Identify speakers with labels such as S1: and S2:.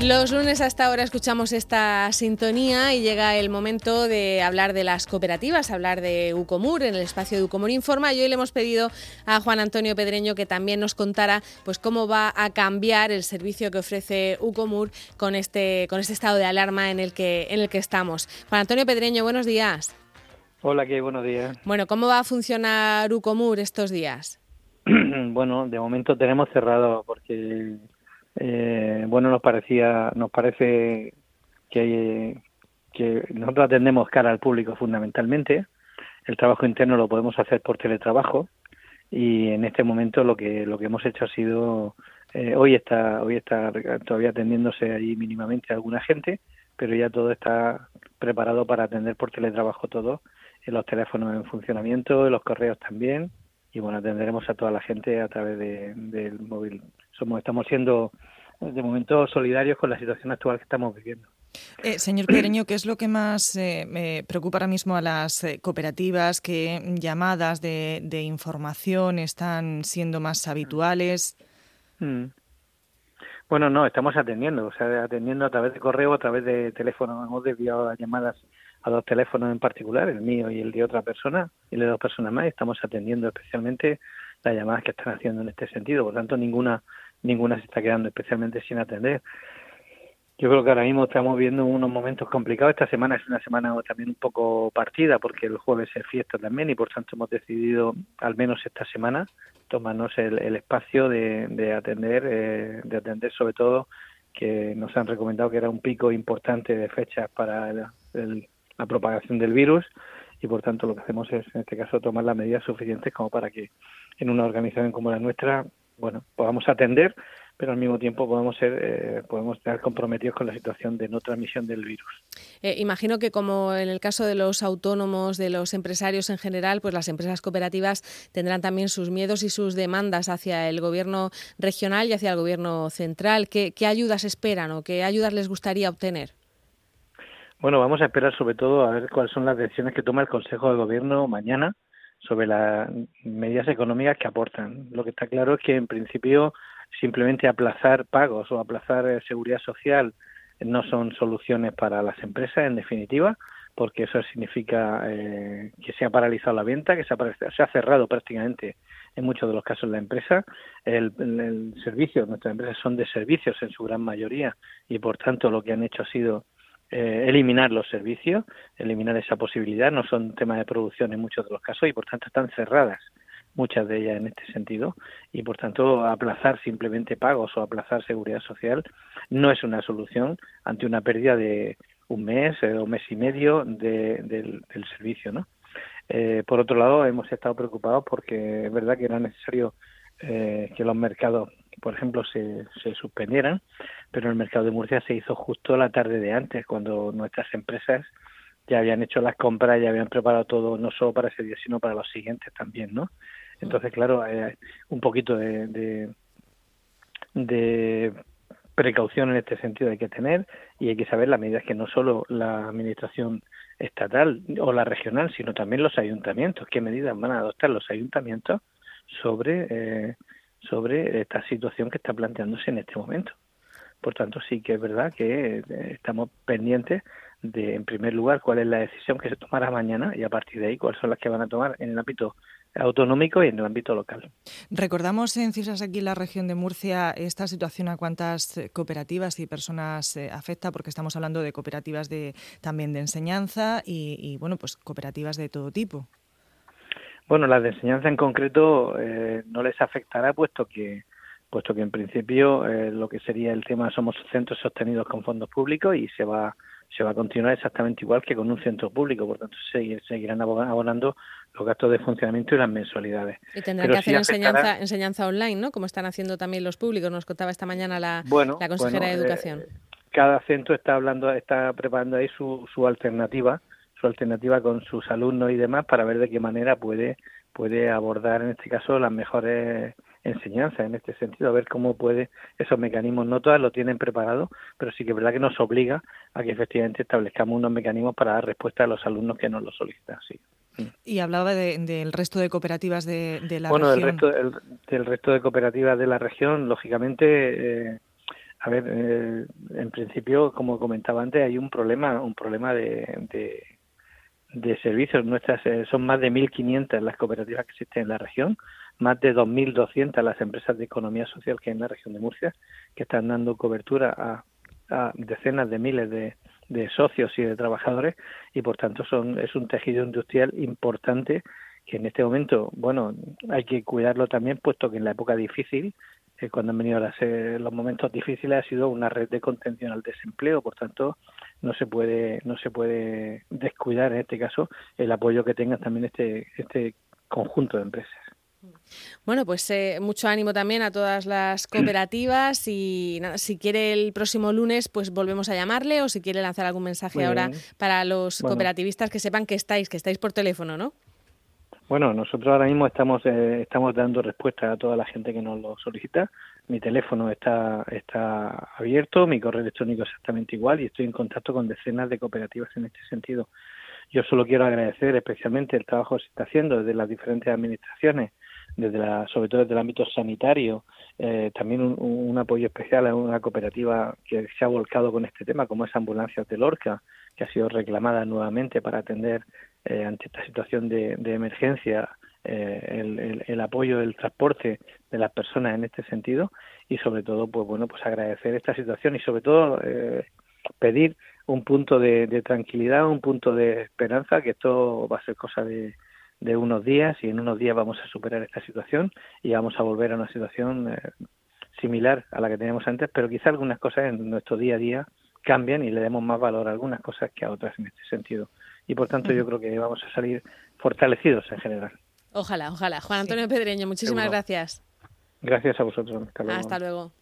S1: Los lunes hasta ahora escuchamos esta sintonía y llega el momento de hablar de las cooperativas, hablar de Ucomur en el espacio de Ucomur Informa. Y hoy le hemos pedido a Juan Antonio Pedreño que también nos contara pues cómo va a cambiar el servicio que ofrece Ucomur con este, con este estado de alarma en el que, en el que estamos. Juan Antonio Pedreño, buenos días.
S2: Hola, ¿qué? Buenos días.
S1: Bueno, ¿cómo va a funcionar Ucomur estos días?
S2: bueno, de momento tenemos cerrado porque eh, bueno, nos parecía, nos parece que, que nosotros atendemos cara al público fundamentalmente. El trabajo interno lo podemos hacer por teletrabajo y en este momento lo que lo que hemos hecho ha sido eh, hoy está hoy está todavía atendiéndose ahí mínimamente a alguna gente, pero ya todo está preparado para atender por teletrabajo todo, en los teléfonos en funcionamiento, en los correos también y bueno atenderemos a toda la gente a través de, del móvil. Somos estamos siendo de momento solidarios con la situación actual que estamos viviendo.
S3: Eh, señor Pedreño, ¿qué es lo que más eh, me preocupa ahora mismo a las eh, cooperativas? ¿Qué llamadas de, información están siendo más habituales?
S2: Mm. Bueno, no, estamos atendiendo, o sea, atendiendo a través de correo, a través de teléfono. Hemos desviado llamadas a dos teléfonos en particular, el mío y el de otra persona, y el de dos personas más. Estamos atendiendo especialmente las llamadas que están haciendo en este sentido. Por tanto, ninguna ninguna se está quedando especialmente sin atender. Yo creo que ahora mismo estamos viendo unos momentos complicados. Esta semana es una semana también un poco partida porque el jueves es fiesta también y por tanto hemos decidido, al menos esta semana, tomarnos el, espacio de, atender, eh, de atender sobre todo que nos han recomendado que era un pico importante de fechas para la propagación del virus y por tanto lo que hacemos es en este caso tomar las medidas suficientes como para que en una organización como la nuestra bueno, podamos atender, pero al mismo tiempo podemos ser, eh, podemos estar comprometidos con la situación de no transmisión del virus.
S1: Eh, imagino que como en el caso de los autónomos, de los empresarios en general, pues las empresas cooperativas tendrán también sus miedos y sus demandas hacia el gobierno regional y hacia el gobierno central. ¿Qué, qué ayudas esperan o qué ayudas les gustaría obtener?
S2: Bueno, vamos a esperar sobre todo a ver cuáles son las decisiones que toma el Consejo de Gobierno mañana sobre las medidas económicas que aportan. Lo que está claro es que en principio simplemente aplazar pagos o aplazar eh, seguridad social no son soluciones para las empresas en definitiva porque eso significa eh, que se ha paralizado la venta, que se ha, se ha, cerrado prácticamente en muchos de los casos la empresa. El, el servicio, nuestras empresas son de servicios en su gran mayoría y por tanto lo que han hecho ha sido eh, eliminar los servicios, eliminar esa posibilidad. No son temas de producción en muchos de los casos y por tanto están cerradas muchas de ellas en este sentido y por tanto aplazar simplemente pagos o aplazar seguridad social no es una solución ante una pérdida de un mes eh, o mes y medio del, servicio, ¿no? Eh, por otro lado, hemos estado preocupados porque es verdad que era necesario que los mercados por ejemplo, se, se suspendieran, pero el mercado de Murcia se hizo justo la tarde de antes, cuando nuestras empresas ya habían hecho las compras, ya habían preparado todo, no solo para ese día, sino para los siguientes también, ¿no? Entonces, claro, eh, un poquito de, de, de, precaución en este sentido hay que tener y hay que saber las medidas que no solo la administración estatal o la regional, sino también los ayuntamientos, qué medidas van a adoptar los ayuntamientos sobre eh, sobre esta situación que está planteándose en este momento. Por tanto, sí que es verdad que eh, estamos pendientes de, en primer lugar, cuál es la decisión que se tomará mañana y a partir de ahí cuáles son las que van a tomar en el ámbito autonómico y en el ámbito local.
S3: Recordamos en cifras aquí la región de Murcia esta situación a cuántas cooperativas y personas eh, afecta, porque estamos hablando de cooperativas de también de enseñanza y, y bueno, pues cooperativas de todo tipo.
S2: Bueno, las de enseñanza en concreto eh, no les afectará puesto que puesto que en principio eh, lo que sería el tema somos centros sostenidos con fondos públicos y se va se va a continuar exactamente igual que con un centro público, por tanto seguirán abonando los gastos de funcionamiento y las mensualidades.
S1: Y tendrán que hacer enseñanza enseñanza online, ¿no? Como están haciendo también los públicos, nos contaba esta mañana la, la consejera de eh, Educación.
S2: cada centro está hablando, está preparando ahí su, su alternativa su alternativa con sus alumnos y demás para ver de qué manera puede puede abordar en este caso las mejores enseñanzas en este sentido, a ver cómo puede esos mecanismos, no todas lo tienen preparado, pero sí que es verdad que nos obliga a que efectivamente establezcamos unos mecanismos para dar respuesta a los alumnos que nos lo solicitan. Sí.
S3: Y hablaba del resto de cooperativas de, la
S2: región.
S3: Bueno,
S2: del resto, del resto de cooperativas de la región, lógicamente, eh, a ver, eh, en principio, como comentaba antes, hay un problema, un problema de, de, servicios. Nuestras eh, son más de 1.500 las cooperativas que existen en la región, más de 2.200 las empresas de economía social que hay en la región de Murcia, que están dando cobertura a, a decenas de miles de, de socios y de trabajadores y por tanto son es un tejido industrial importante que en este momento, bueno, hay que cuidarlo también, puesto que en la época difícil, eh, cuando han venido los momentos difíciles, ha sido una red de contención al desempleo, por tanto, no se puede no se puede descuidar en este caso el apoyo que tenga también este este conjunto de empresas.
S1: Bueno, pues eh, mucho ánimo también a todas las cooperativas y nada, si quiere el próximo lunes, pues volvemos a llamarle o si quiere lanzar algún mensaje ahora para los cooperativistas que sepan que estáis, que estáis por teléfono, ¿no?
S2: Bueno, nosotros ahora mismo estamos eh, estamos dando respuesta a toda la gente que nos lo solicita. Mi teléfono está está abierto, mi correo electrónico exactamente igual y estoy en contacto con decenas de cooperativas en este sentido. Yo solo quiero agradecer especialmente el trabajo que se está haciendo desde las diferentes administraciones desde la, sobre todo desde el ámbito sanitario, eh, también un, apoyo especial a una cooperativa que se ha volcado con este tema, como es Ambulancias de Lorca, que ha sido reclamada nuevamente para atender eh, ante esta situación de, emergencia eh, el, el, apoyo del transporte de las personas en este sentido. Y sobre todo, pues bueno, pues agradecer esta situación y sobre todo pedir un punto de, de tranquilidad, un punto de esperanza, que esto va a ser cosa de de unos días y en unos días vamos a superar esta situación y vamos a volver a una situación eh, similar a la que teníamos antes, pero quizá algunas cosas en nuestro día a día cambian y le demos más valor a algunas cosas que a otras en este sentido. Y por tanto yo creo que vamos a salir fortalecidos en general.
S1: Ojalá, ojalá. Juan Antonio Pedreño, muchísimas gracias.
S2: Gracias a vosotros.
S1: Hasta luego.